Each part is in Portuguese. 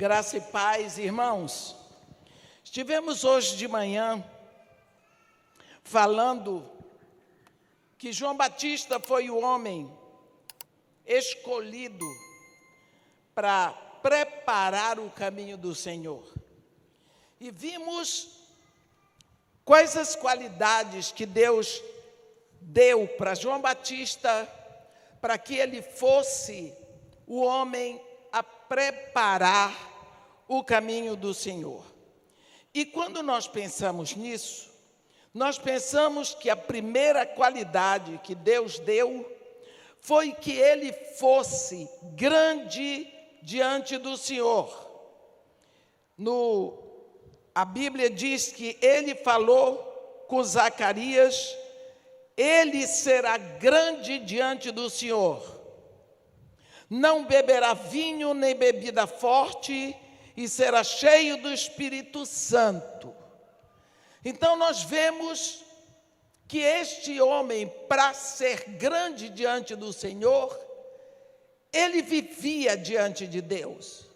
Graça e paz, irmãos. Estivemos hoje de manhã falando que João Batista foi o homem escolhido para preparar o caminho do Senhor. E vimos quais as qualidades que Deus deu para João Batista para que ele fosse o homem a preparar o caminho do Senhor. E quando nós pensamos nisso, nós pensamos que a primeira qualidade que Deus deu foi que ele fosse grande diante do Senhor. No, a Bíblia diz que ele falou com Zacarias, ele será grande diante do Senhor não beberá vinho nem bebida forte e será cheio do Espírito Santo. Então nós vemos que este homem, para ser grande diante do Senhor, ele vivia diante de Deus.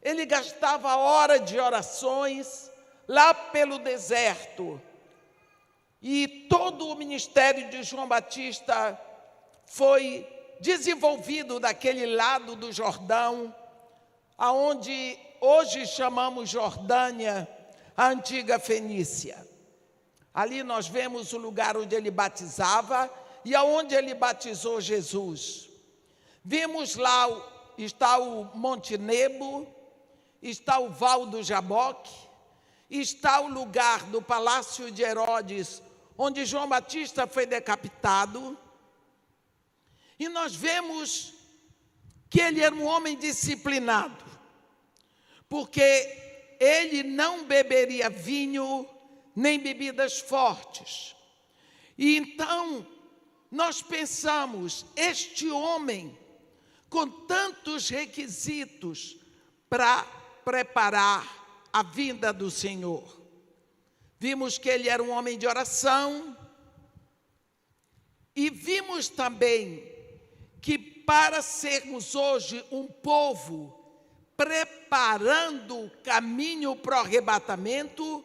Ele gastava hora de orações lá pelo deserto. E todo o ministério de João Batista foi desenvolvido daquele lado do Jordão, aonde hoje chamamos Jordânia, a antiga Fenícia. Ali nós vemos o lugar onde ele batizava e aonde ele batizou Jesus. Vimos lá está o Monte Nebo, está o Val do Jaboque, está o lugar do Palácio de Herodes, onde João Batista foi decapitado e nós vemos que ele era um homem disciplinado, porque ele não beberia vinho nem bebidas fortes. E então nós pensamos, este homem, com tantos requisitos para preparar a vinda do Senhor. Vimos que ele era um homem de oração, e vimos também que para sermos hoje um povo preparando o caminho para o arrebatamento,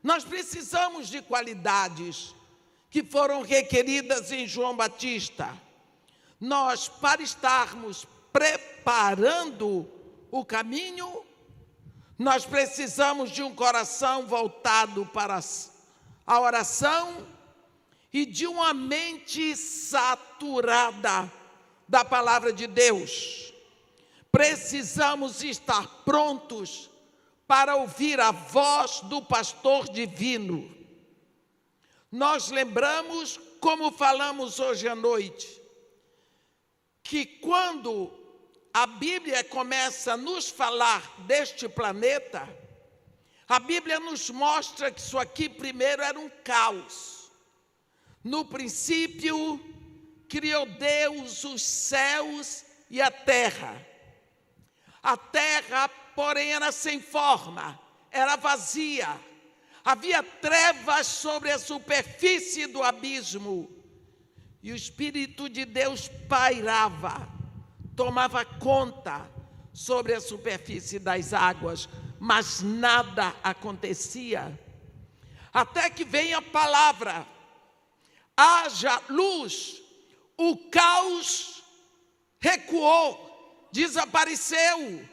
nós precisamos de qualidades que foram requeridas em João Batista. Nós, para estarmos preparando o caminho, nós precisamos de um coração voltado para a oração e de uma mente saturada da palavra de Deus. Precisamos estar prontos para ouvir a voz do pastor divino. Nós lembramos, como falamos hoje à noite, que quando a Bíblia começa a nos falar deste planeta, a Bíblia nos mostra que isso aqui primeiro era um caos. No princípio, criou Deus os céus e a terra. A terra, porém, era sem forma, era vazia. Havia trevas sobre a superfície do abismo. E o Espírito de Deus pairava, tomava conta sobre a superfície das águas, mas nada acontecia. Até que vem a palavra: haja luz, o caos recuou, desapareceu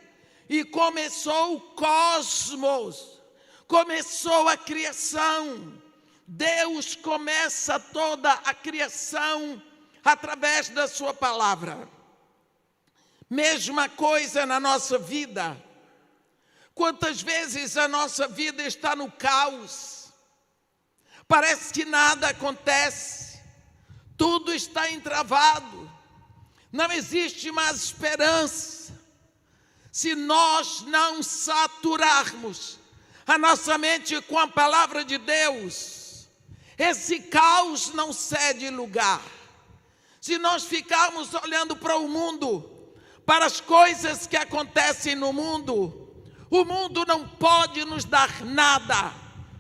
e começou o cosmos, começou a criação. Deus começa toda a criação através da Sua palavra. Mesma coisa na nossa vida. Quantas vezes a nossa vida está no caos, parece que nada acontece, tudo está entravado, não existe mais esperança. Se nós não saturarmos a nossa mente com a palavra de Deus, esse caos não cede lugar. Se nós ficarmos olhando para o mundo, para as coisas que acontecem no mundo, o mundo não pode nos dar nada,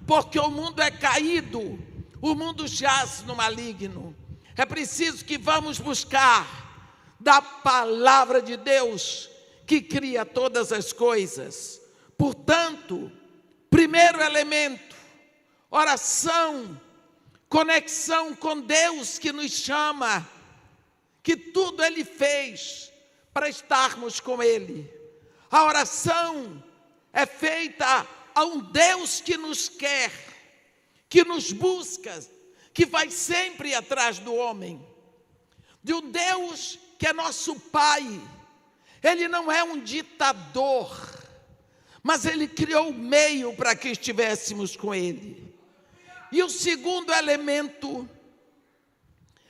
porque o mundo é caído, o mundo jaz no maligno. É preciso que vamos buscar da palavra de Deus, que cria todas as coisas. Portanto, primeiro elemento, oração, conexão com Deus que nos chama, que tudo Ele fez para estarmos com Ele. A oração é feita a um Deus que nos quer, que nos busca, que vai sempre atrás do homem, de um Deus que é nosso Pai. Ele não é um ditador, mas ele criou o meio para que estivéssemos com ele. E o segundo elemento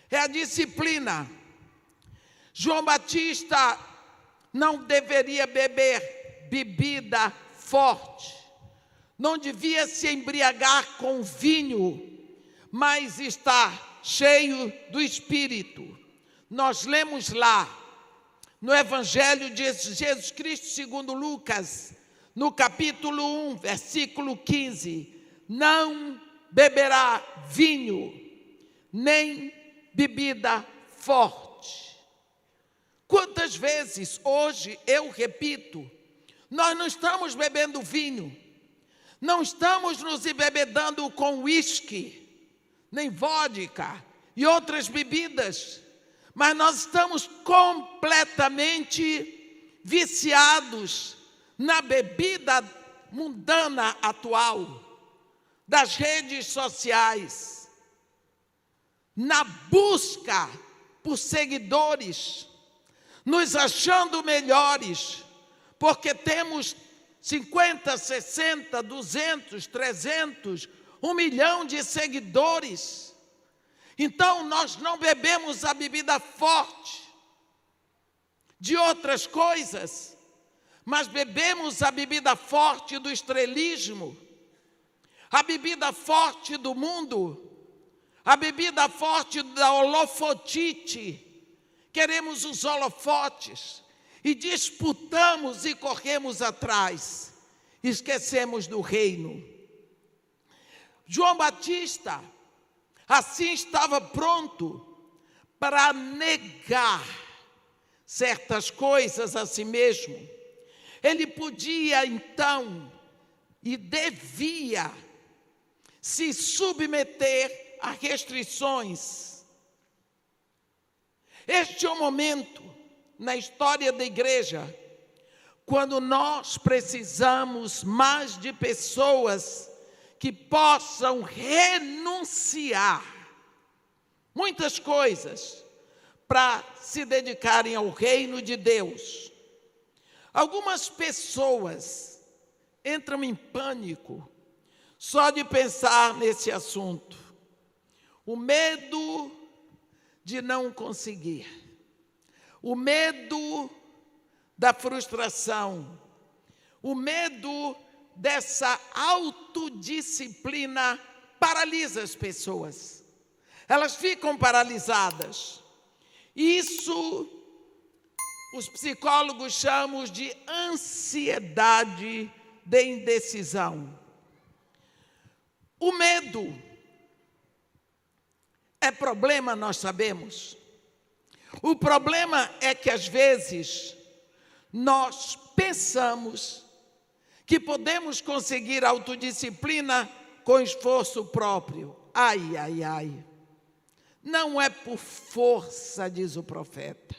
é a disciplina. João Batista não deveria beber bebida forte, não devia se embriagar com vinho, mas estar cheio do Espírito. Nós lemos lá no Evangelho de Jesus Cristo segundo Lucas, no capítulo 1, versículo 15: Não beberá vinho, nem bebida forte. Quantas vezes hoje eu repito, nós não estamos bebendo vinho, não estamos nos embebedando com uísque, nem vodka e outras bebidas, mas nós estamos completamente viciados na bebida mundana atual, das redes sociais, na busca por seguidores, nos achando melhores, porque temos 50, 60, 200, 300, um milhão de seguidores. Então nós não bebemos a bebida forte de outras coisas, mas bebemos a bebida forte do estrelismo, a bebida forte do mundo, a bebida forte da holofotite. Queremos os holofotes e disputamos e corremos atrás, esquecemos do reino. João Batista, assim estava pronto para negar certas coisas a si mesmo. Ele podia então e devia se submeter a restrições. Este é o momento na história da igreja quando nós precisamos mais de pessoas que possam renunciar muitas coisas para se dedicarem ao reino de Deus. Algumas pessoas entram em pânico só de pensar nesse assunto. O medo de não conseguir o medo da frustração, o medo dessa autodisciplina paralisa as pessoas. Elas ficam paralisadas. Isso os psicólogos chamam de ansiedade de indecisão. O medo é problema, nós sabemos. O problema é que às vezes nós pensamos que podemos conseguir autodisciplina com esforço próprio. Ai, ai, ai. Não é por força, diz o profeta.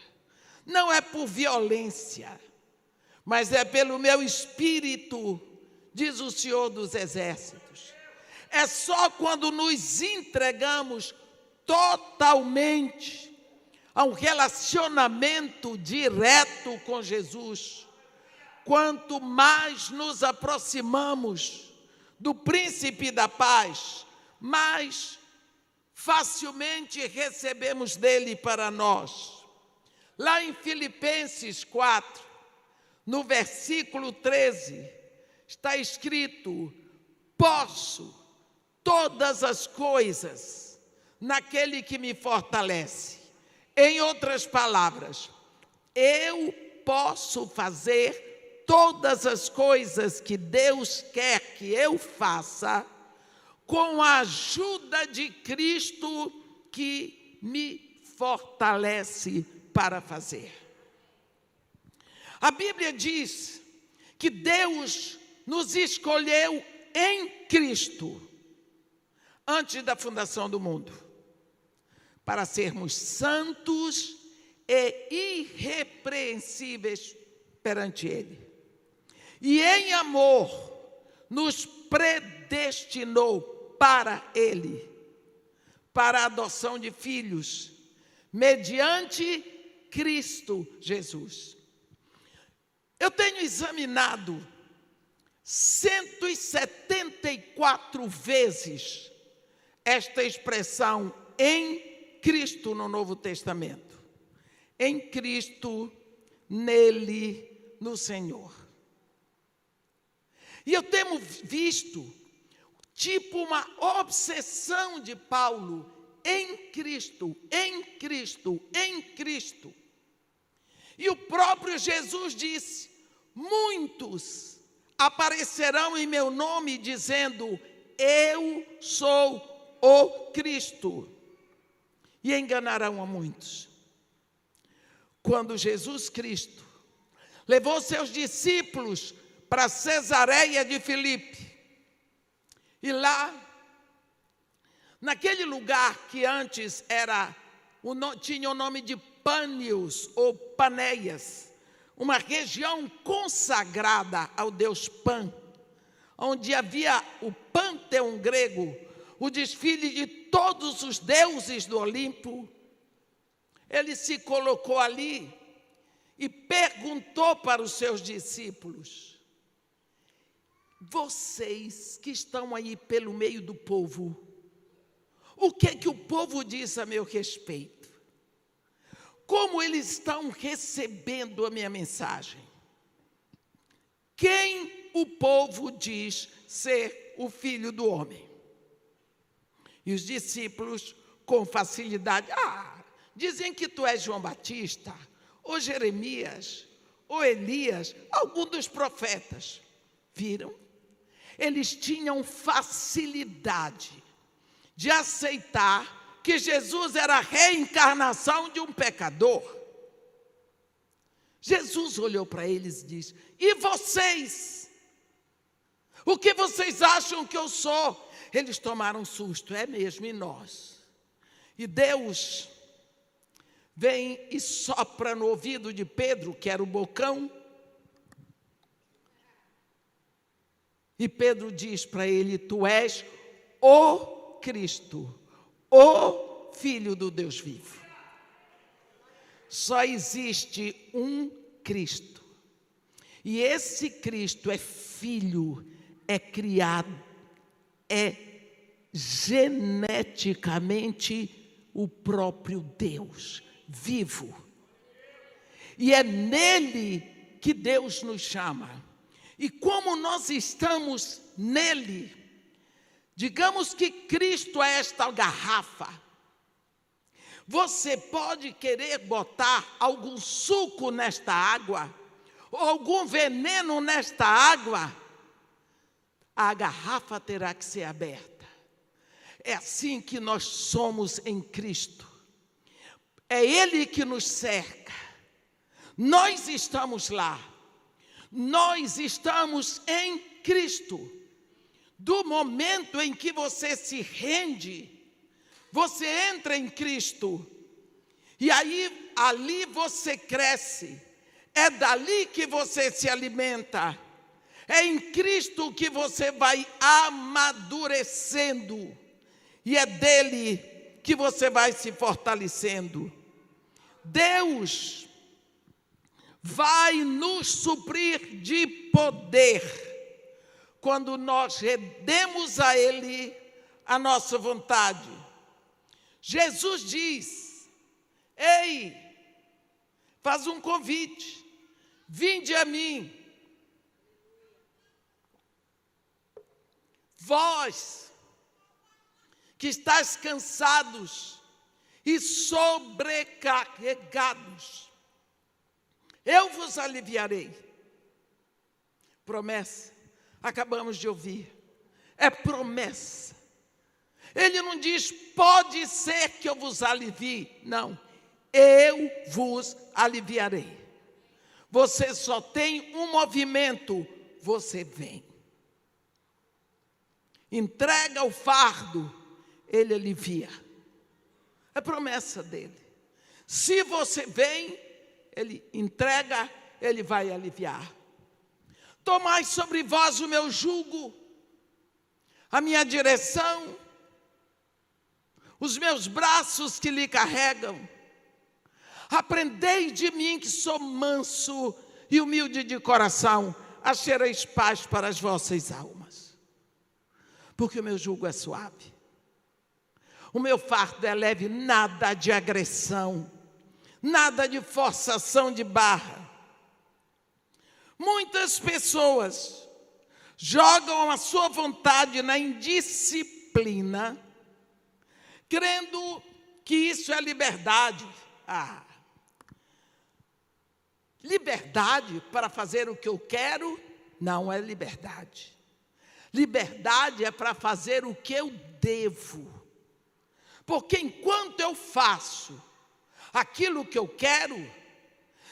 Não é por violência, mas é pelo meu espírito, diz o Senhor dos Exércitos. É só quando nos entregamos totalmente a um relacionamento direto com Jesus. Quanto mais nos aproximamos do príncipe da paz, mais facilmente recebemos dele para nós. Lá em Filipenses 4, no versículo 13, está escrito: Posso todas as coisas naquele que me fortalece. Em outras palavras, eu posso fazer todas as coisas que Deus quer que eu faça com a ajuda de Cristo que me fortalece para fazer. A Bíblia diz que Deus nos escolheu em Cristo antes da fundação do mundo para sermos santos e irrepreensíveis perante Ele. E em amor nos predestinou para Ele, para a adoção de filhos, mediante Cristo Jesus. Eu tenho examinado 174 vezes esta expressão em Cristo no Novo Testamento. Em Cristo, nele, no Senhor. E eu tenho visto, tipo, uma obsessão de Paulo em Cristo, em Cristo, em Cristo. E o próprio Jesus disse: muitos aparecerão em meu nome dizendo: Eu sou o Cristo. E enganarão a muitos. Quando Jesus Cristo levou seus discípulos para Cesareia de Filipe, e lá, naquele lugar que antes era, tinha o nome de Pânios ou Paneias, uma região consagrada ao deus Pan, onde havia o panteão grego, o desfile de todos os deuses do Olimpo. Ele se colocou ali e perguntou para os seus discípulos: Vocês que estão aí pelo meio do povo, o que é que o povo diz a meu respeito? como eles estão recebendo a minha mensagem. Quem o povo diz ser o filho do homem? E os discípulos, com facilidade, ah, dizem que tu és João Batista, ou Jeremias, ou Elias, algum dos profetas. Viram? Eles tinham facilidade de aceitar que Jesus era a reencarnação de um pecador. Jesus olhou para eles e disse: E vocês? O que vocês acham que eu sou? Eles tomaram susto, é mesmo, e nós? E Deus vem e sopra no ouvido de Pedro, que era o bocão, e Pedro diz para ele: Tu és o Cristo, o Filho do Deus vivo. Só existe um Cristo. E esse Cristo é filho, é criado, é geneticamente o próprio Deus vivo. E é nele que Deus nos chama. E como nós estamos nele, Digamos que Cristo é esta garrafa. Você pode querer botar algum suco nesta água, ou algum veneno nesta água, a garrafa terá que ser aberta. É assim que nós somos em Cristo. É Ele que nos cerca. Nós estamos lá. Nós estamos em Cristo. Do momento em que você se rende, você entra em Cristo, e aí ali você cresce, é dali que você se alimenta, é em Cristo que você vai amadurecendo, e é dele que você vai se fortalecendo. Deus vai nos suprir de poder quando nós redemos a Ele a nossa vontade. Jesus diz: Ei, faz um convite, vinde a mim. Vós que estáis cansados e sobrecarregados, eu vos aliviarei. Promessa acabamos de ouvir. É promessa. Ele não diz, pode ser que eu vos alivie. Não, eu vos aliviarei. você só tem um movimento: você vem. Entrega o fardo, ele alivia. É promessa dele. Se você vem, ele entrega, ele vai aliviar. Tomai sobre vós o meu jugo, a minha direção, os meus braços que lhe carregam. Aprendei de mim que sou manso e humilde de coração, achareis paz para as vossas almas. Porque o meu jugo é suave. O meu fardo é leve, nada de agressão, nada de forçação de barra. Muitas pessoas jogam a sua vontade na indisciplina, crendo que isso é liberdade. Ah, liberdade para fazer o que eu quero não é liberdade. Liberdade é para fazer o que eu devo. Porque enquanto eu faço aquilo que eu quero,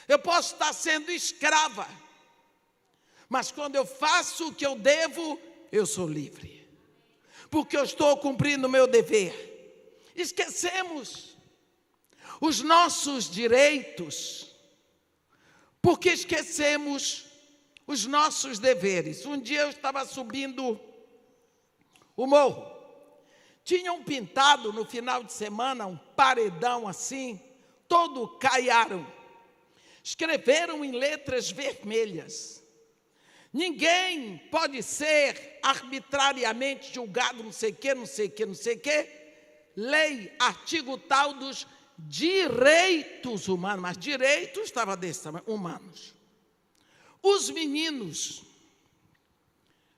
eu posso estar sendo escrava mas quando eu faço o que eu devo, eu sou livre. Porque eu estou cumprindo o meu dever. Esquecemos os nossos direitos, porque esquecemos os nossos deveres. Um dia eu estava subindo o morro, tinham pintado no final de semana um paredão assim, todo caiaram. Escreveram em letras vermelhas Ninguém pode ser arbitrariamente julgado, não sei o que, não sei o que, não sei o que. Lei, artigo tal dos direitos humanos, mas direitos estava desse tamanho, humanos. Os meninos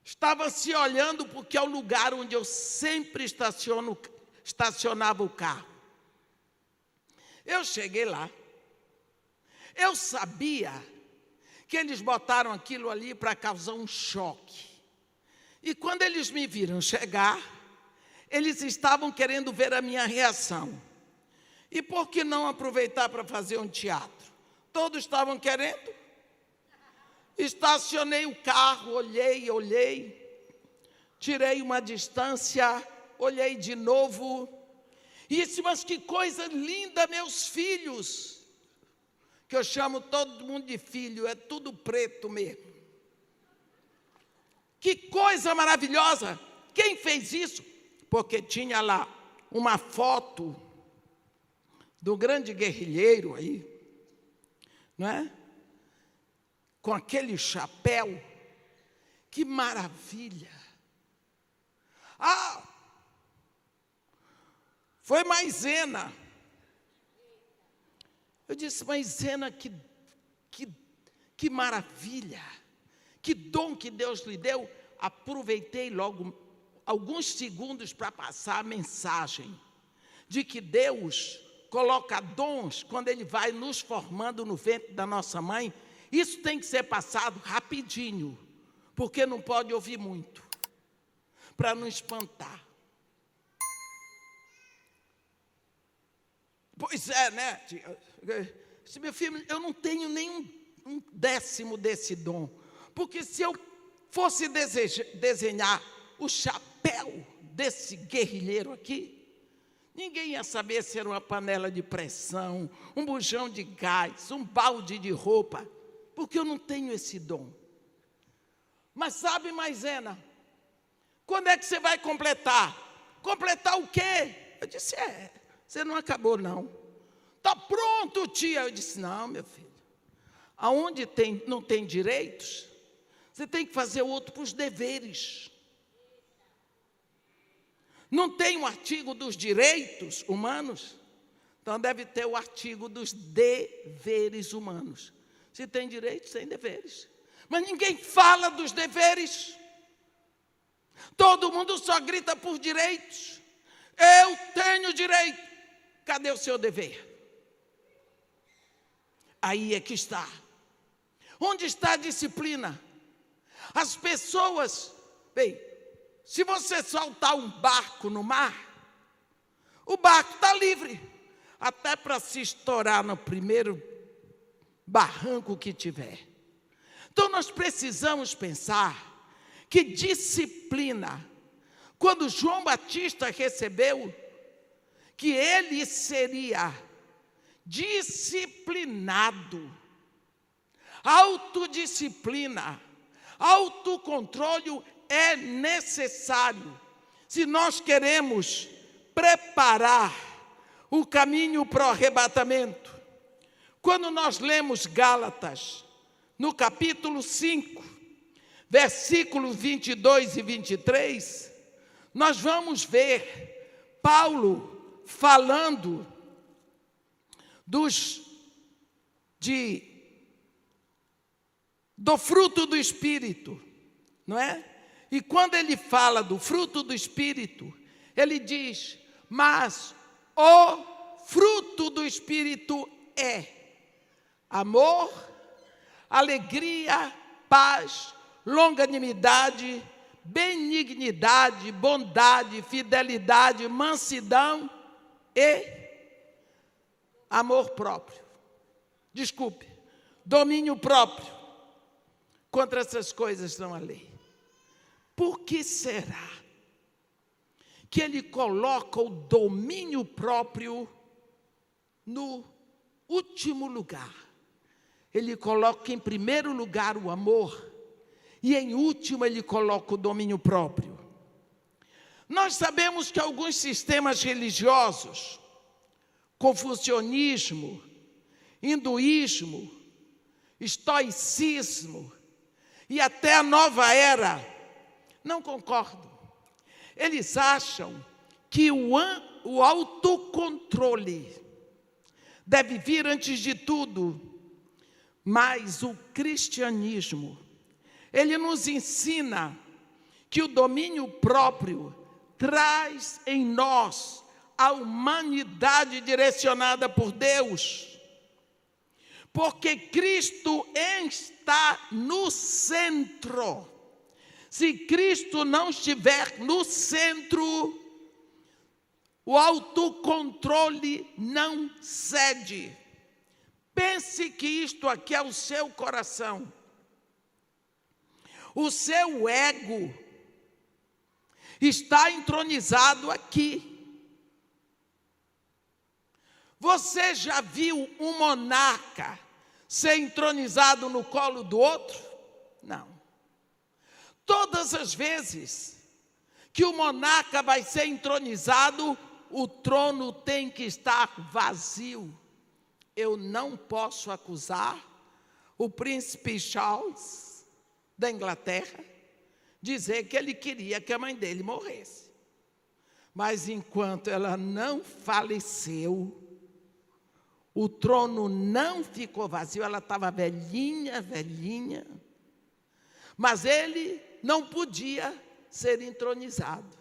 estavam se olhando porque é o lugar onde eu sempre estaciono, estacionava o carro. Eu cheguei lá, eu sabia que eles botaram aquilo ali para causar um choque. E quando eles me viram chegar, eles estavam querendo ver a minha reação. E por que não aproveitar para fazer um teatro? Todos estavam querendo. Estacionei o carro, olhei, olhei, tirei uma distância, olhei de novo. Disse, mas que coisa linda, meus filhos que eu chamo todo mundo de filho, é tudo preto mesmo. Que coisa maravilhosa! Quem fez isso? Porque tinha lá uma foto do grande guerrilheiro aí, não é? Com aquele chapéu. Que maravilha! Ah! Foi maisena eu disse, mas Zena, que, que, que maravilha, que dom que Deus lhe deu. Aproveitei logo alguns segundos para passar a mensagem de que Deus coloca dons quando Ele vai nos formando no ventre da nossa mãe. Isso tem que ser passado rapidinho, porque não pode ouvir muito, para não espantar. Pois é, né? Se meu filho, eu não tenho nenhum um décimo desse dom. Porque se eu fosse deseja, desenhar o chapéu desse guerrilheiro aqui, ninguém ia saber se era uma panela de pressão, um bujão de gás, um balde de roupa, porque eu não tenho esse dom. Mas sabe, Maisena, quando é que você vai completar? Completar o quê? Eu disse, é, você não acabou não. Está pronto, tia. Eu disse: Não, meu filho. Aonde tem, não tem direitos, você tem que fazer outro para os deveres. Não tem um artigo dos direitos humanos? Então deve ter o artigo dos deveres humanos. Se tem direitos, tem deveres. Mas ninguém fala dos deveres. Todo mundo só grita por direitos. Eu tenho direito. Cadê o seu dever? Aí é que está. Onde está a disciplina? As pessoas, bem, se você soltar um barco no mar, o barco está livre, até para se estourar no primeiro barranco que tiver. Então nós precisamos pensar que disciplina, quando João Batista recebeu que ele seria disciplinado, autodisciplina, autocontrole é necessário se nós queremos preparar o caminho para o arrebatamento. Quando nós lemos Gálatas, no capítulo 5, versículos 22 e 23, nós vamos ver Paulo falando dos de do fruto do espírito, não é? E quando ele fala do fruto do espírito, ele diz: "Mas o fruto do espírito é amor, alegria, paz, longanimidade, benignidade, bondade, fidelidade, mansidão e amor próprio. Desculpe, domínio próprio. Contra essas coisas não há lei. Por que será que ele coloca o domínio próprio no último lugar? Ele coloca em primeiro lugar o amor e em último ele coloca o domínio próprio. Nós sabemos que alguns sistemas religiosos, confucionismo, hinduísmo, estoicismo e até a nova era, não concordam. Eles acham que o, o autocontrole deve vir antes de tudo, mas o cristianismo ele nos ensina que o domínio próprio traz em nós a humanidade direcionada por Deus. Porque Cristo está no centro. Se Cristo não estiver no centro, o autocontrole não cede. Pense que isto aqui é o seu coração. O seu ego está entronizado aqui. Você já viu um monarca ser entronizado no colo do outro? Não. Todas as vezes que o monarca vai ser entronizado, o trono tem que estar vazio. Eu não posso acusar o príncipe Charles da Inglaterra dizer que ele queria que a mãe dele morresse. Mas enquanto ela não faleceu, o trono não ficou vazio, ela estava velhinha, velhinha. Mas ele não podia ser entronizado.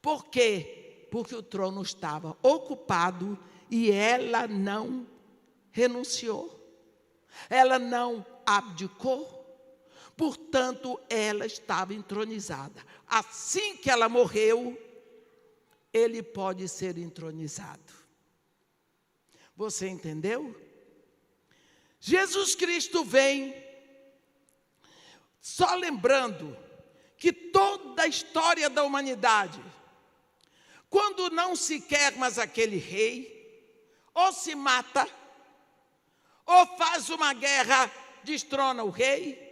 Por quê? Porque o trono estava ocupado e ela não renunciou. Ela não abdicou portanto, ela estava entronizada. Assim que ela morreu, ele pode ser entronizado. Você entendeu? Jesus Cristo vem, só lembrando que toda a história da humanidade, quando não se quer mais aquele rei, ou se mata, ou faz uma guerra, destrona o rei,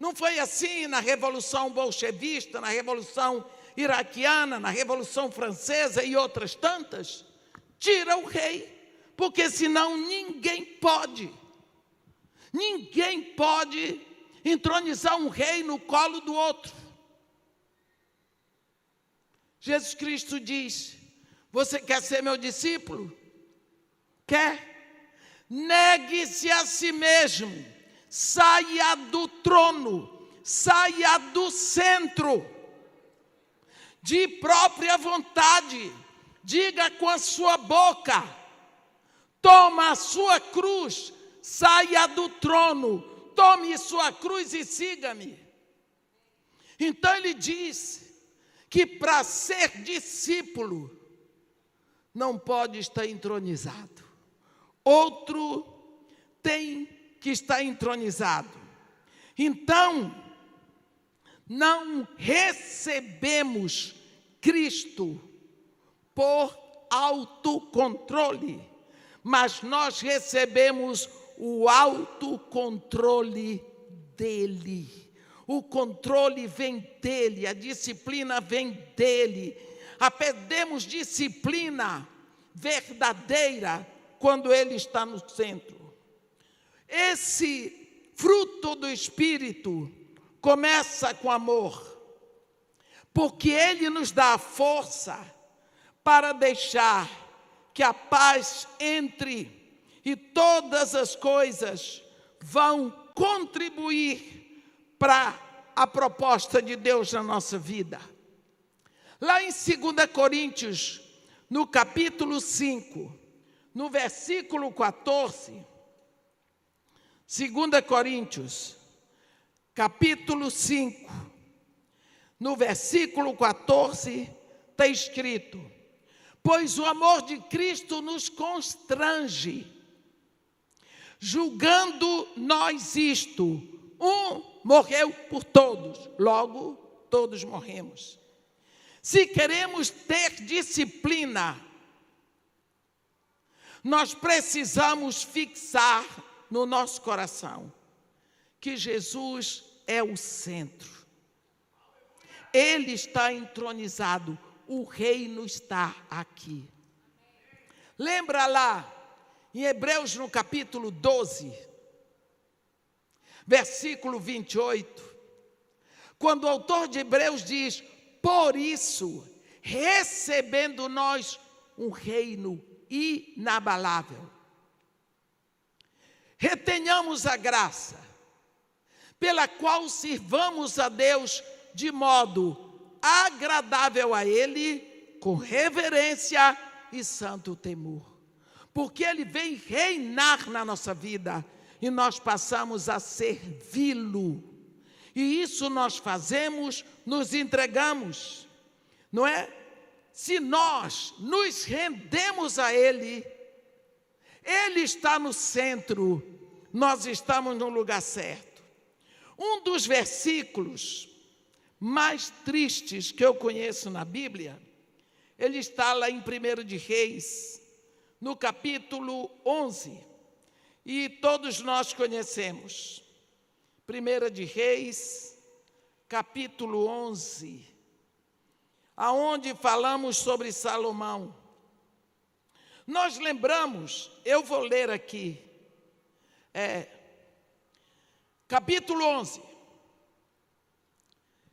não foi assim na Revolução Bolchevista, na Revolução Iraquiana, na Revolução Francesa e outras tantas? Tira o rei, porque senão ninguém pode. Ninguém pode entronizar um rei no colo do outro. Jesus Cristo diz: Você quer ser meu discípulo? Quer? Negue-se a si mesmo saia do trono, saia do centro, de própria vontade, diga com a sua boca, toma a sua cruz, saia do trono, tome sua cruz e siga-me. Então ele diz que para ser discípulo não pode estar entronizado. Outro tem que estar entronizado. Então, não recebemos Cristo por autocontrole, mas nós recebemos o autocontrole dele. O controle vem dele, a disciplina vem dele. Aprendemos disciplina verdadeira quando ele está no centro. Esse fruto do Espírito começa com amor, porque ele nos dá a força para deixar que a paz entre e todas as coisas vão contribuir para a proposta de Deus na nossa vida. Lá em 2 Coríntios, no capítulo 5, no versículo 14, 2 Coríntios, capítulo 5, no versículo 14, está escrito: Pois o amor de Cristo nos constrange julgando nós isto: um morreu por todos, logo todos morremos. Se queremos ter disciplina, nós precisamos fixar no nosso coração que Jesus é o centro. Ele está entronizado, o reino está aqui. Lembra lá em Hebreus, no capítulo 12, versículo 28, quando o autor de Hebreus diz: Por isso, recebendo nós um reino inabalável, retenhamos a graça, pela qual sirvamos a Deus de modo agradável a Ele, com reverência e santo temor porque Ele vem reinar na nossa vida e nós passamos a servi-lo. E isso nós fazemos, nos entregamos, não é? Se nós nos rendemos a Ele, Ele está no centro, nós estamos no lugar certo. Um dos versículos mais tristes que eu conheço na Bíblia, ele está lá em 1 de Reis, no capítulo 11, e todos nós conhecemos. Primeira de Reis, capítulo 11, aonde falamos sobre Salomão. Nós lembramos, eu vou ler aqui, é, capítulo 11.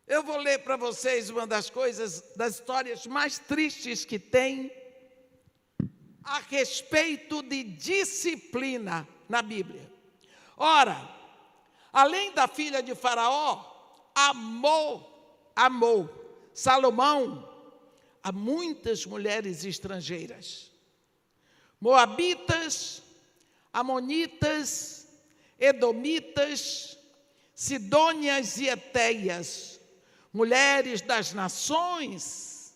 Eu vou ler para vocês uma das coisas, das histórias mais tristes que tem a respeito de disciplina na Bíblia. Ora, além da filha de Faraó, amou, amou Salomão a muitas mulheres estrangeiras. Moabitas, Amonitas, Edomitas, Sidônias e Eteias, mulheres das nações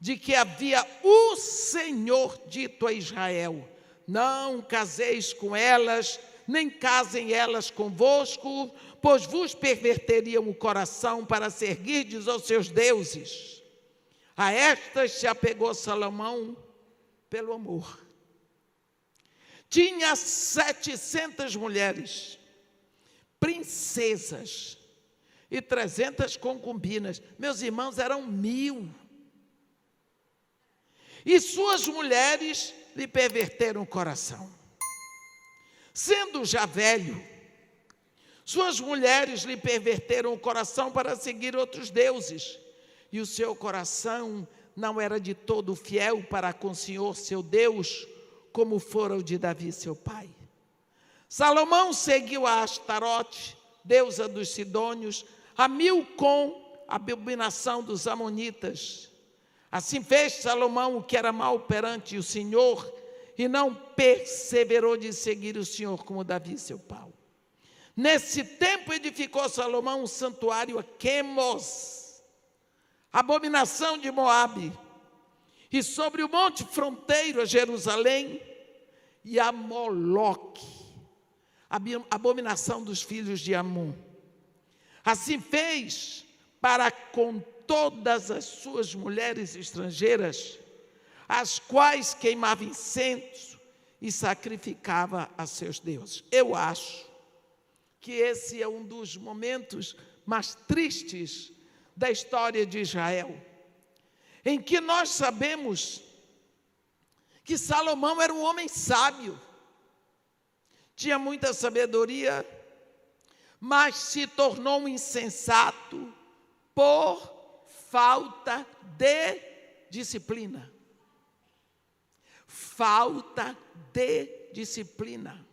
de que havia o Senhor dito a Israel: Não caseis com elas, nem casem elas convosco, pois vos perverteriam o coração para seguirdes aos seus deuses. A estas se apegou Salomão pelo amor. Tinha setecentas mulheres, princesas e trezentas concubinas. Meus irmãos, eram mil. E suas mulheres lhe perverteram o coração. Sendo já velho, suas mulheres lhe perverteram o coração para seguir outros deuses, e o seu coração não era de todo fiel para com o Senhor seu Deus, como fora o de Davi seu pai. Salomão seguiu a Astarote, deusa dos Sidônios, a Milcom, a abominação dos Amonitas, Assim fez Salomão o que era mal perante o Senhor e não perseverou de seguir o Senhor como Davi, seu pai. Nesse tempo edificou Salomão um santuário a Quemos, abominação de Moabe, e sobre o monte fronteiro a Jerusalém e a Moloque, abominação dos filhos de Amon. Assim fez para com todas as suas mulheres estrangeiras, as quais queimava incenso e sacrificava a seus deuses. Eu acho que esse é um dos momentos mais tristes da história de Israel, em que nós sabemos que Salomão era um homem sábio, tinha muita sabedoria, mas se tornou um insensato por falta de disciplina. Falta de disciplina.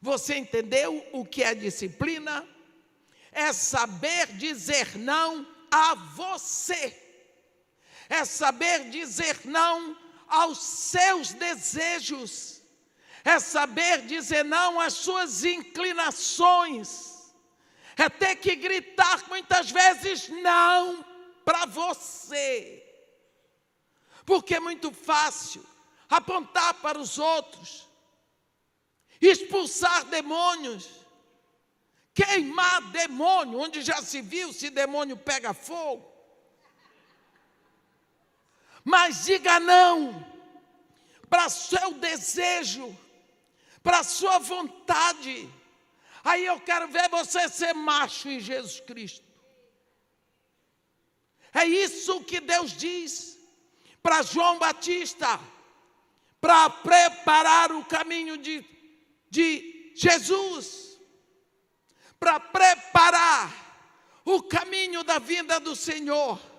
Você entendeu o que é disciplina? É saber dizer não a você. É saber dizer não aos seus desejos é saber dizer não às suas inclinações, é ter que gritar muitas vezes não para você, porque é muito fácil apontar para os outros, expulsar demônios, queimar demônio, onde já se viu se demônio pega fogo. Mas diga não para seu desejo, para sua vontade. Aí eu quero ver você ser macho em Jesus Cristo. É isso que Deus diz para João Batista, para preparar o caminho de, de Jesus, para preparar o caminho da vinda do Senhor.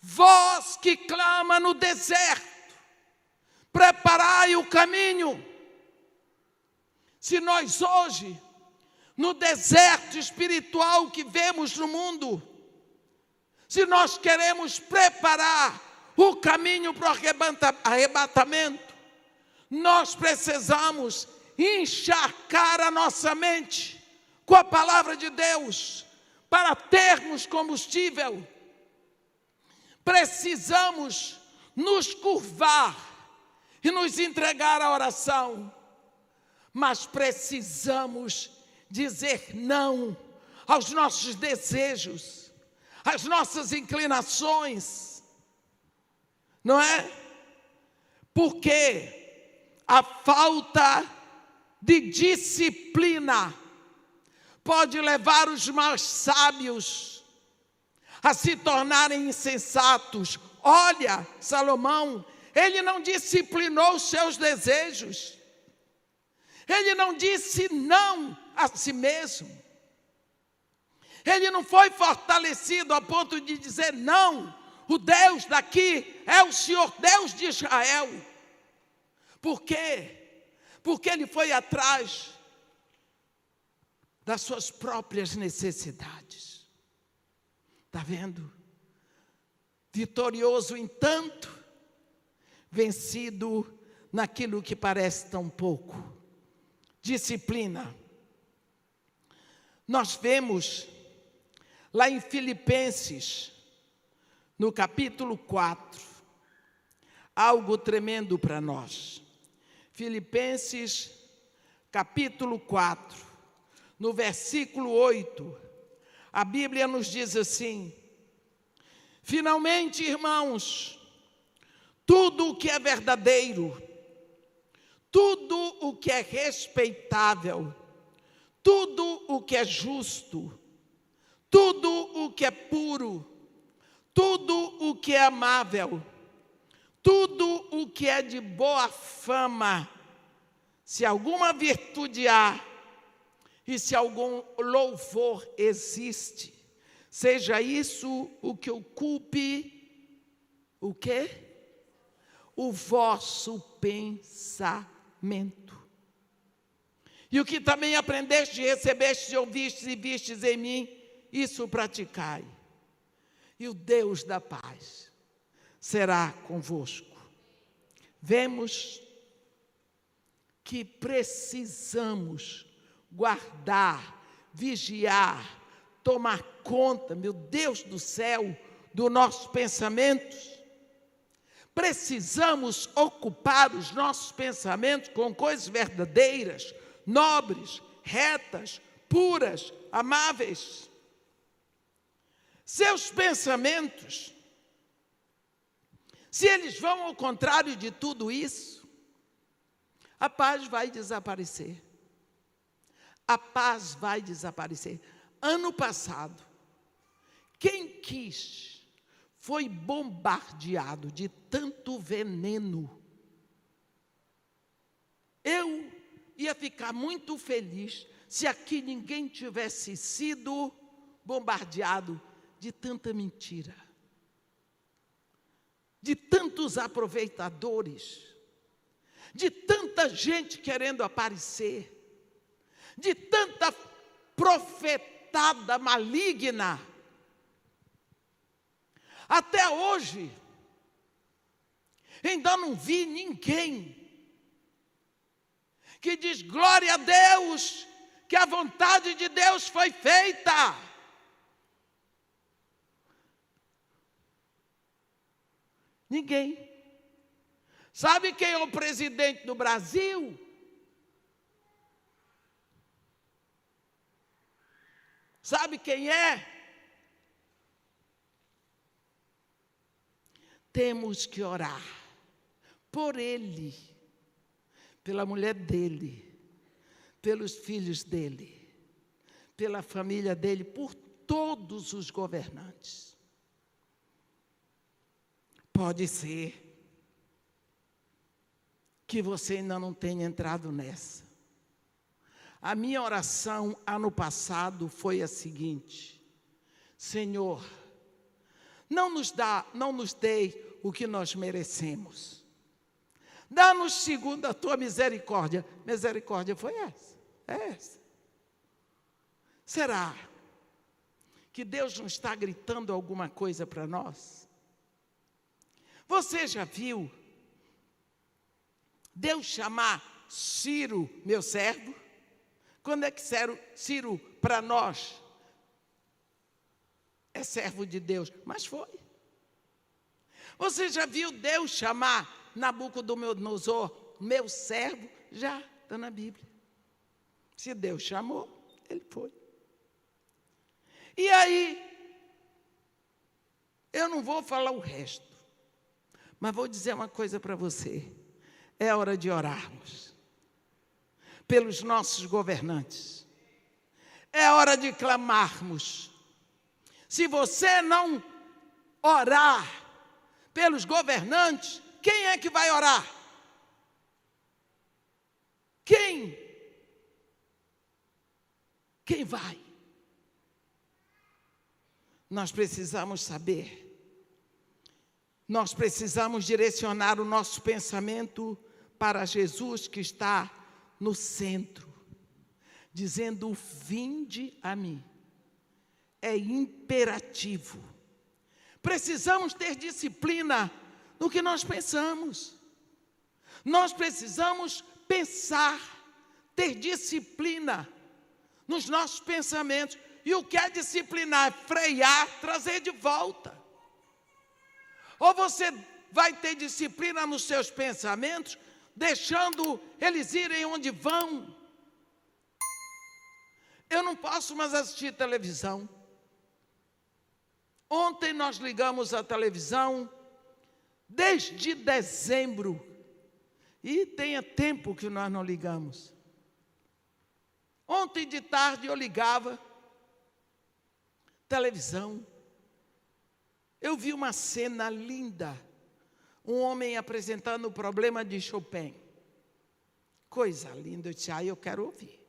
Vós que clama no deserto, preparai o caminho se nós hoje, no deserto espiritual que vemos no mundo, se nós queremos preparar o caminho para o arrebatamento, nós precisamos encharcar a nossa mente com a palavra de Deus para termos combustível. Precisamos nos curvar e nos entregar à oração mas precisamos dizer não aos nossos desejos, às nossas inclinações, não é? Porque a falta de disciplina pode levar os mais sábios a se tornarem insensatos. Olha, Salomão, ele não disciplinou os seus desejos. Ele não disse não a si mesmo. Ele não foi fortalecido a ponto de dizer não. O Deus daqui é o Senhor Deus de Israel. Por quê? Porque ele foi atrás das suas próprias necessidades. Está vendo? Vitorioso em tanto, vencido naquilo que parece tão pouco disciplina. Nós vemos lá em Filipenses, no capítulo 4, algo tremendo para nós. Filipenses, capítulo 4, no versículo 8, a Bíblia nos diz assim: Finalmente, irmãos, tudo o que é verdadeiro, tudo o que é respeitável, tudo o que é justo, tudo o que é puro, tudo o que é amável, tudo o que é de boa fama, se alguma virtude há e se algum louvor existe, seja isso o que ocupe o quê? O vosso pensamento. E o que também aprendeste, recebeste, ouvistes e vistes em mim, isso praticai. E o Deus da paz será convosco. Vemos que precisamos guardar, vigiar, tomar conta, meu Deus do céu, dos nossos pensamentos Precisamos ocupar os nossos pensamentos com coisas verdadeiras, nobres, retas, puras, amáveis. Seus pensamentos, se eles vão ao contrário de tudo isso, a paz vai desaparecer. A paz vai desaparecer. Ano passado, quem quis foi bombardeado de tanto veneno. Eu ia ficar muito feliz se aqui ninguém tivesse sido bombardeado de tanta mentira, de tantos aproveitadores, de tanta gente querendo aparecer, de tanta profetada maligna. Até hoje, ainda não vi ninguém que diz glória a Deus, que a vontade de Deus foi feita. Ninguém. Sabe quem é o presidente do Brasil? Sabe quem é? Temos que orar por ele, pela mulher dele, pelos filhos dele, pela família dele, por todos os governantes. Pode ser que você ainda não tenha entrado nessa. A minha oração ano passado foi a seguinte: Senhor, não nos dá, não nos dê o que nós merecemos. Dá-nos segundo a tua misericórdia. Misericórdia foi essa. É essa. Será que Deus não está gritando alguma coisa para nós? Você já viu Deus chamar Ciro, meu servo? Quando é que Ciro, para nós é servo de Deus? Mas foi. Você já viu Deus chamar Nabucodonosor, meu servo? Já, está na Bíblia. Se Deus chamou, ele foi. E aí, eu não vou falar o resto. Mas vou dizer uma coisa para você: é hora de orarmos pelos nossos governantes, é hora de clamarmos. Se você não orar pelos governantes, quem é que vai orar? Quem? Quem vai? Nós precisamos saber nós precisamos direcionar o nosso pensamento para Jesus que está no centro, dizendo: Vinde a mim. É imperativo. Precisamos ter disciplina no que nós pensamos. Nós precisamos pensar, ter disciplina nos nossos pensamentos. E o que é disciplinar? Frear, trazer de volta. Ou você vai ter disciplina nos seus pensamentos, deixando eles irem onde vão. Eu não posso mais assistir televisão. Ontem nós ligamos a televisão desde dezembro. E tenha tempo que nós não ligamos. Ontem de tarde eu ligava televisão. Eu vi uma cena linda. Um homem apresentando o problema de Chopin. Coisa linda. Eu ah, eu quero ouvir.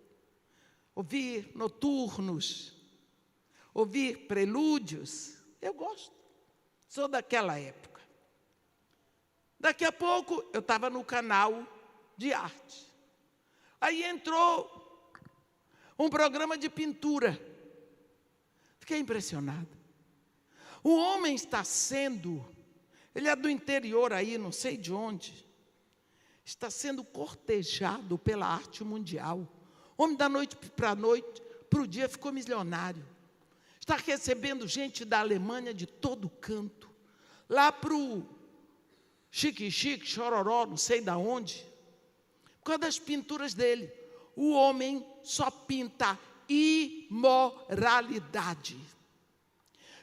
Ouvir noturnos. Ouvir prelúdios. Eu gosto. Sou daquela época. Daqui a pouco eu estava no canal de arte. Aí entrou um programa de pintura. Fiquei impressionada. O homem está sendo, ele é do interior aí, não sei de onde, está sendo cortejado pela arte mundial. Homem da noite para a noite, para o dia ficou milionário. Está recebendo gente da Alemanha de todo canto. Lá para o Chique Chique, Chororó, não sei da onde. Por causa das pinturas dele. o homem só pinta imoralidade.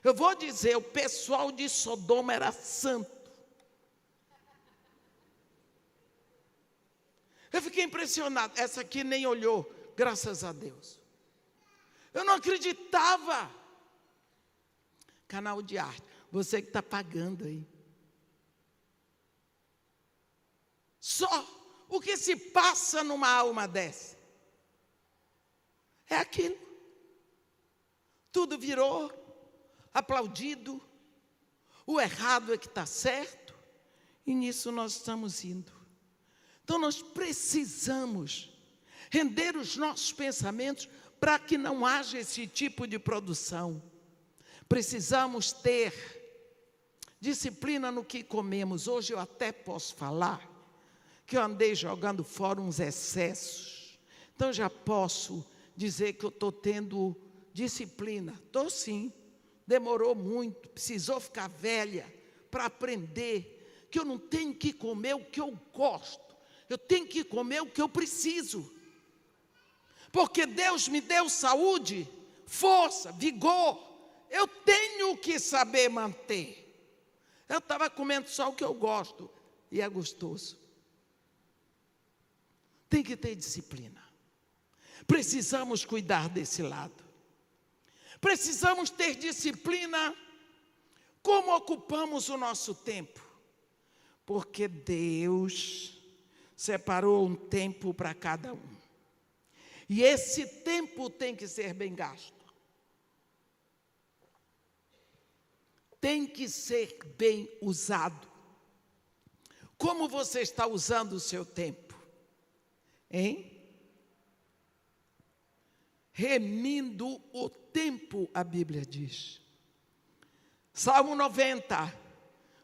Eu vou dizer, o pessoal de Sodoma era santo. Eu fiquei impressionado. Essa aqui nem olhou, graças a Deus. Eu não acreditava. Canal de arte, você que está pagando aí. Só o que se passa numa alma dessa é aquilo. Tudo virou aplaudido, o errado é que está certo, e nisso nós estamos indo. Então nós precisamos render os nossos pensamentos para que não haja esse tipo de produção. Precisamos ter disciplina no que comemos. Hoje eu até posso falar que eu andei jogando fora uns excessos. Então já posso dizer que eu estou tendo disciplina. Estou sim. Demorou muito, precisou ficar velha para aprender que eu não tenho que comer o que eu gosto. Eu tenho que comer o que eu preciso. Porque Deus me deu saúde, força, vigor eu tenho que saber manter. Eu estava comendo só o que eu gosto e é gostoso. Tem que ter disciplina. Precisamos cuidar desse lado. Precisamos ter disciplina como ocupamos o nosso tempo. Porque Deus separou um tempo para cada um. E esse tempo tem que ser bem gasto. tem que ser bem usado. Como você está usando o seu tempo? Hein? Remindo o tempo, a Bíblia diz. Salmo 90,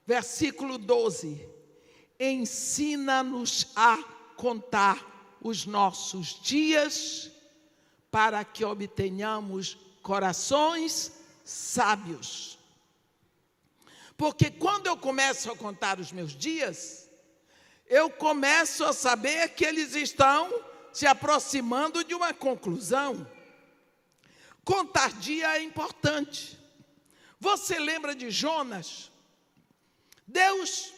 versículo 12. Ensina-nos a contar os nossos dias para que obtenhamos corações sábios. Porque quando eu começo a contar os meus dias, eu começo a saber que eles estão se aproximando de uma conclusão. Contar dia é importante. Você lembra de Jonas? Deus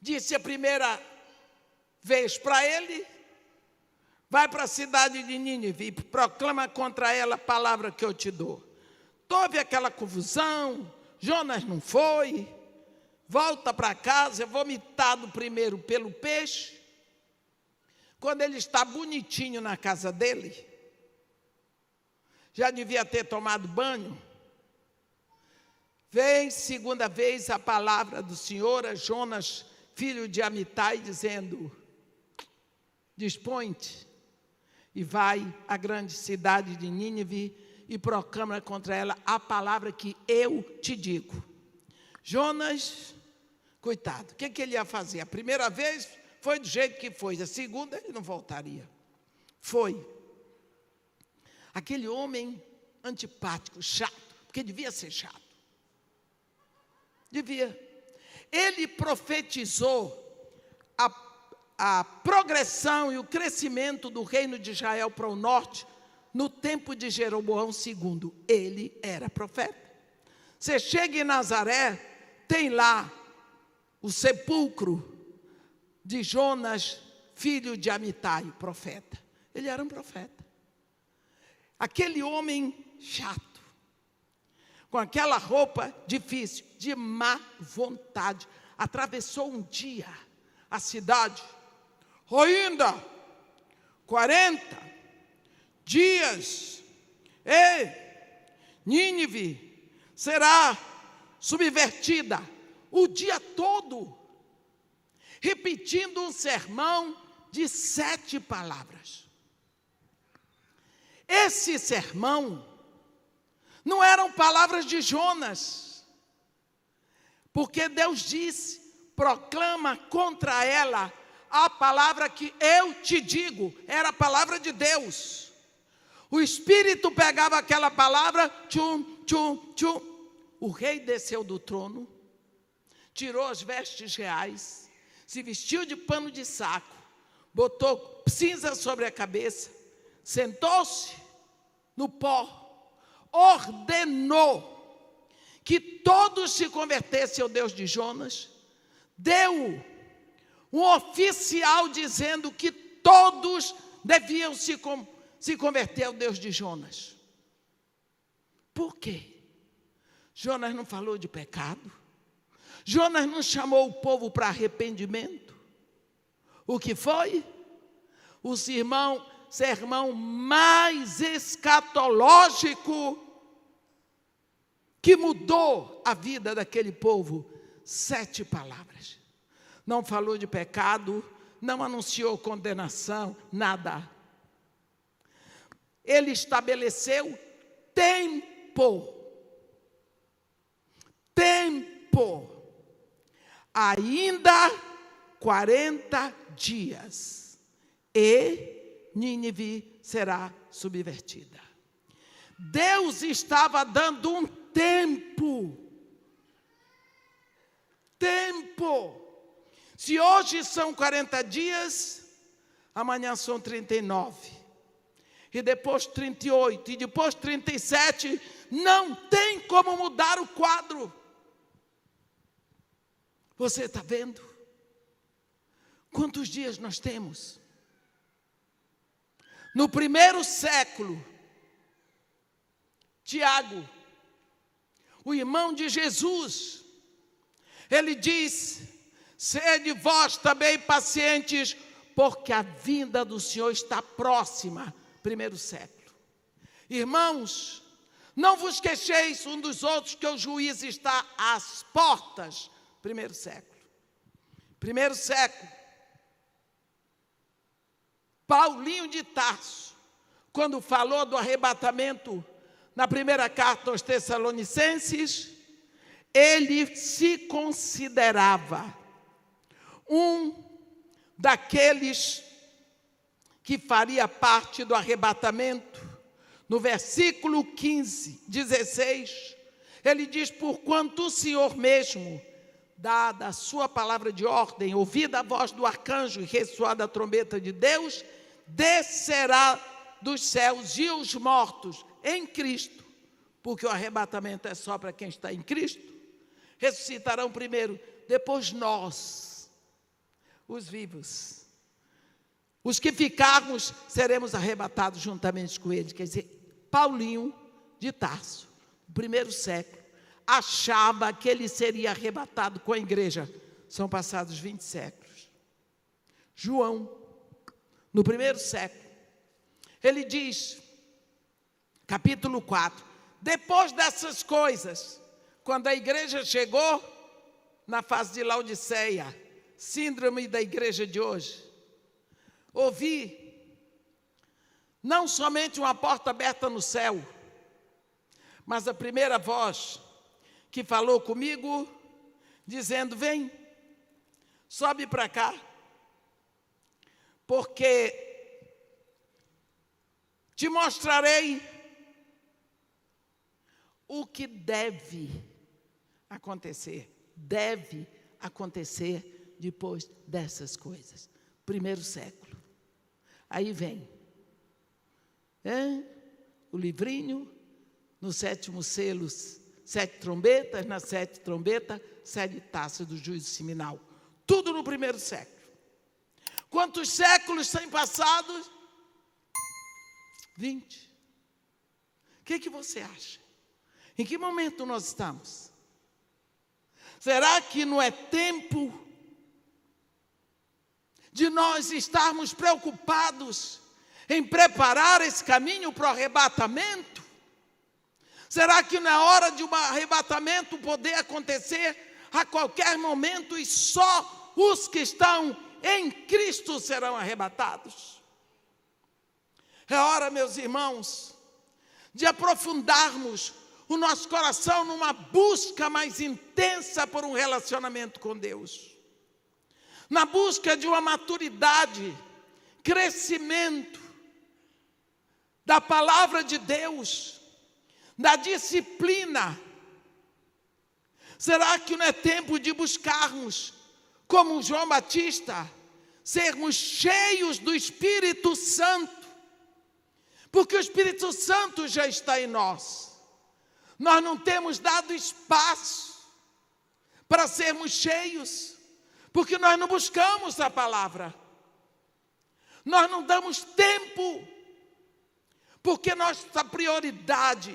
disse a primeira vez para ele: vai para a cidade de Nínive e proclama contra ela a palavra que eu te dou. Houve aquela confusão, Jonas não foi, volta para casa, vomitado primeiro pelo peixe. Quando ele está bonitinho na casa dele, já devia ter tomado banho. Vem segunda vez a palavra do Senhor a Jonas, filho de Amitai, dizendo: Dispõe-te e vai à grande cidade de Nínive e proclama contra ela a palavra que eu te digo. Jonas, coitado, o que, que ele ia fazer? A primeira vez foi do jeito que foi, a segunda ele não voltaria. Foi. Aquele homem antipático, chato, porque devia ser chato. Devia. Ele profetizou a, a progressão e o crescimento do reino de Israel para o norte no tempo de Jeroboão II, ele era profeta. Você chega em Nazaré, tem lá o sepulcro de Jonas, filho de Amitai, profeta. Ele era um profeta. Aquele homem chato, com aquela roupa difícil, de má vontade, atravessou um dia a cidade, ainda 40 dias. Ei, Nínive será subvertida o dia todo, repetindo um sermão de sete palavras. Esse sermão não eram palavras de Jonas, porque Deus disse: proclama contra ela a palavra que eu te digo, era a palavra de Deus. O Espírito pegava aquela palavra, tchum, tchum, tchum. O rei desceu do trono, tirou as vestes reais, se vestiu de pano de saco, botou cinza sobre a cabeça, sentou-se no pó, ordenou que todos se convertessem ao Deus de Jonas, deu um oficial dizendo que todos deviam se, se converter ao Deus de Jonas. Por quê? Jonas não falou de pecado. Jonas não chamou o povo para arrependimento. O que foi? O sermão, sermão mais escatológico que mudou a vida daquele povo. Sete palavras. Não falou de pecado, não anunciou condenação, nada. Ele estabeleceu tempo. Tempo. Ainda 40 dias. E Nínive será subvertida. Deus estava dando um tempo. Tempo. Se hoje são 40 dias, amanhã são 39. E depois 38, e depois 37, não tem como mudar o quadro. Você está vendo? Quantos dias nós temos? No primeiro século, Tiago, o irmão de Jesus, ele diz: Sede vós também pacientes, porque a vinda do Senhor está próxima. Primeiro século. Irmãos, não vos queixeis um dos outros, que o juízo está às portas. Primeiro século. Primeiro século. Paulinho de Tarso, quando falou do arrebatamento na primeira carta aos Tessalonicenses, ele se considerava um daqueles que faria parte do arrebatamento. No versículo 15, 16, ele diz: Porquanto o Senhor mesmo, dada a sua palavra de ordem, ouvida a voz do arcanjo e ressoada a trombeta de Deus, descerá dos céus e os mortos em Cristo, porque o arrebatamento é só para quem está em Cristo, ressuscitarão primeiro, depois nós, os vivos. Os que ficarmos seremos arrebatados juntamente com eles. Quer dizer, Paulinho de Tarso, primeiro século, achava que ele seria arrebatado com a igreja. São passados 20 séculos. João, no primeiro século, ele diz capítulo 4. Depois dessas coisas, quando a igreja chegou na fase de Laodiceia, síndrome da igreja de hoje, ouvi não somente uma porta aberta no céu, mas a primeira voz que falou comigo, dizendo: Vem, sobe para cá, porque te mostrarei o que deve acontecer. Deve acontecer depois dessas coisas. Primeiro século. Aí vem o livrinho, no sétimo selo, sete trombetas, na sete trombetas, sete taças do juízo seminal. Tudo no primeiro século. Quantos séculos têm passado? Vinte. O que, que você acha? Em que momento nós estamos? Será que não é tempo de nós estarmos preocupados em preparar esse caminho para o arrebatamento? Será que é hora de um arrebatamento poder acontecer a qualquer momento e só os que estão em Cristo serão arrebatados? É hora, meus irmãos, de aprofundarmos o nosso coração numa busca mais intensa por um relacionamento com Deus, na busca de uma maturidade, crescimento da palavra de Deus, da disciplina. Será que não é tempo de buscarmos, como João Batista, sermos cheios do Espírito Santo, porque o Espírito Santo já está em nós. Nós não temos dado espaço para sermos cheios, porque nós não buscamos a palavra, nós não damos tempo, porque nossa prioridade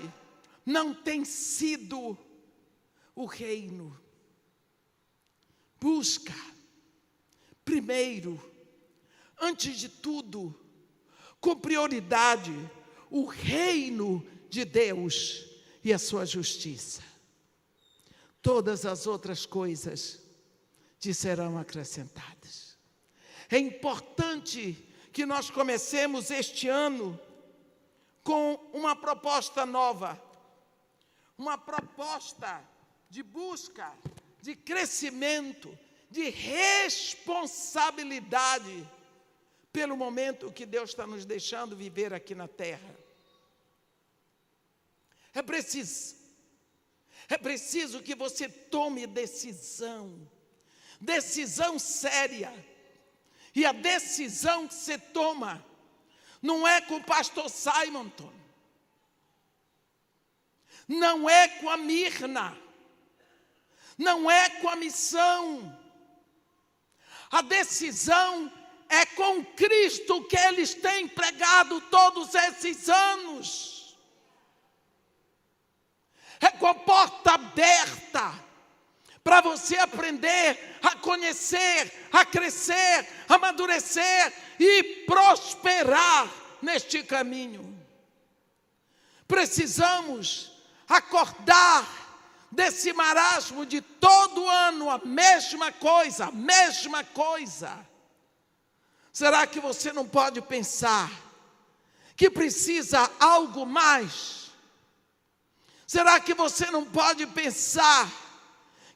não tem sido o reino. Busca, primeiro, antes de tudo, com prioridade, o reino de Deus e a sua justiça. Todas as outras coisas te serão acrescentadas. É importante que nós comecemos este ano com uma proposta nova, uma proposta de busca, de crescimento, de responsabilidade pelo momento que Deus está nos deixando viver aqui na terra. É preciso, é preciso que você tome decisão, decisão séria. E a decisão que você toma não é com o pastor Simonton, não é com a Mirna, não é com a missão. A decisão é com Cristo que eles têm pregado todos esses anos. É com a porta aberta para você aprender a conhecer, a crescer, a amadurecer e prosperar neste caminho. Precisamos acordar desse marasmo de todo ano a mesma coisa, a mesma coisa. Será que você não pode pensar que precisa algo mais? Será que você não pode pensar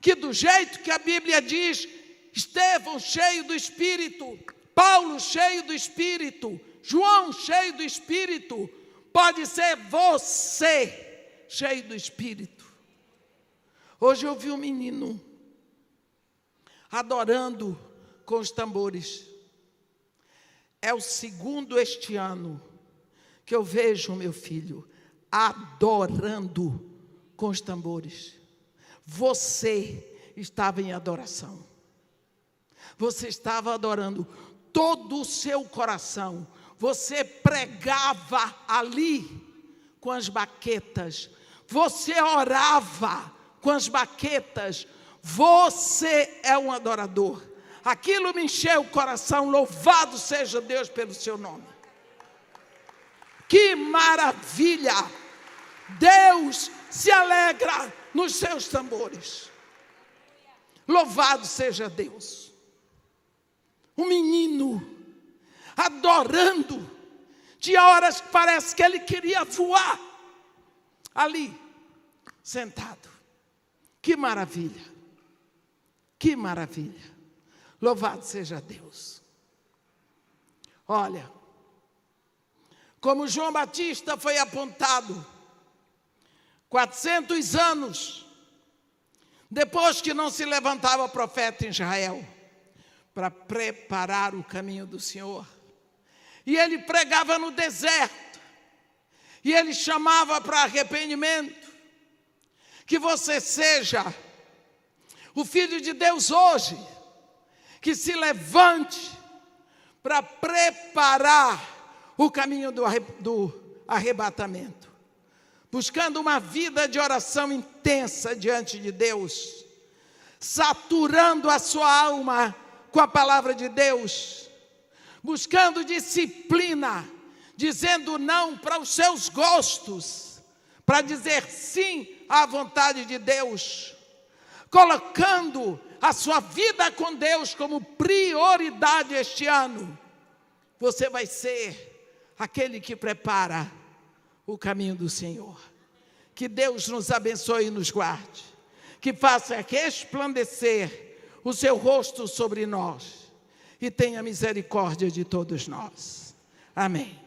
que do jeito que a Bíblia diz, Estevão cheio do Espírito, Paulo cheio do Espírito, João cheio do Espírito, pode ser você cheio do Espírito. Hoje eu vi um menino adorando com os tambores. É o segundo este ano que eu vejo meu filho adorando com os tambores. Você estava em adoração. Você estava adorando todo o seu coração. Você pregava ali com as baquetas. Você orava com as baquetas. Você é um adorador. Aquilo me encheu o coração. Louvado seja Deus pelo seu nome. Que maravilha! Deus se alegra nos seus tambores. Louvado seja Deus. Um menino adorando. Tinha horas que parece que ele queria voar ali, sentado. Que maravilha! Que maravilha! Louvado seja Deus. Olha, como João Batista foi apontado, 400 anos depois que não se levantava profeta em Israel, para preparar o caminho do Senhor, e ele pregava no deserto, e ele chamava para arrependimento, que você seja o Filho de Deus hoje, que se levante para preparar o caminho do, do arrebatamento, buscando uma vida de oração intensa diante de Deus, saturando a sua alma com a palavra de Deus, buscando disciplina, dizendo não para os seus gostos, para dizer sim à vontade de Deus, colocando a sua vida com Deus como prioridade este ano, você vai ser aquele que prepara o caminho do Senhor. Que Deus nos abençoe e nos guarde, que faça resplandecer o seu rosto sobre nós e tenha misericórdia de todos nós. Amém.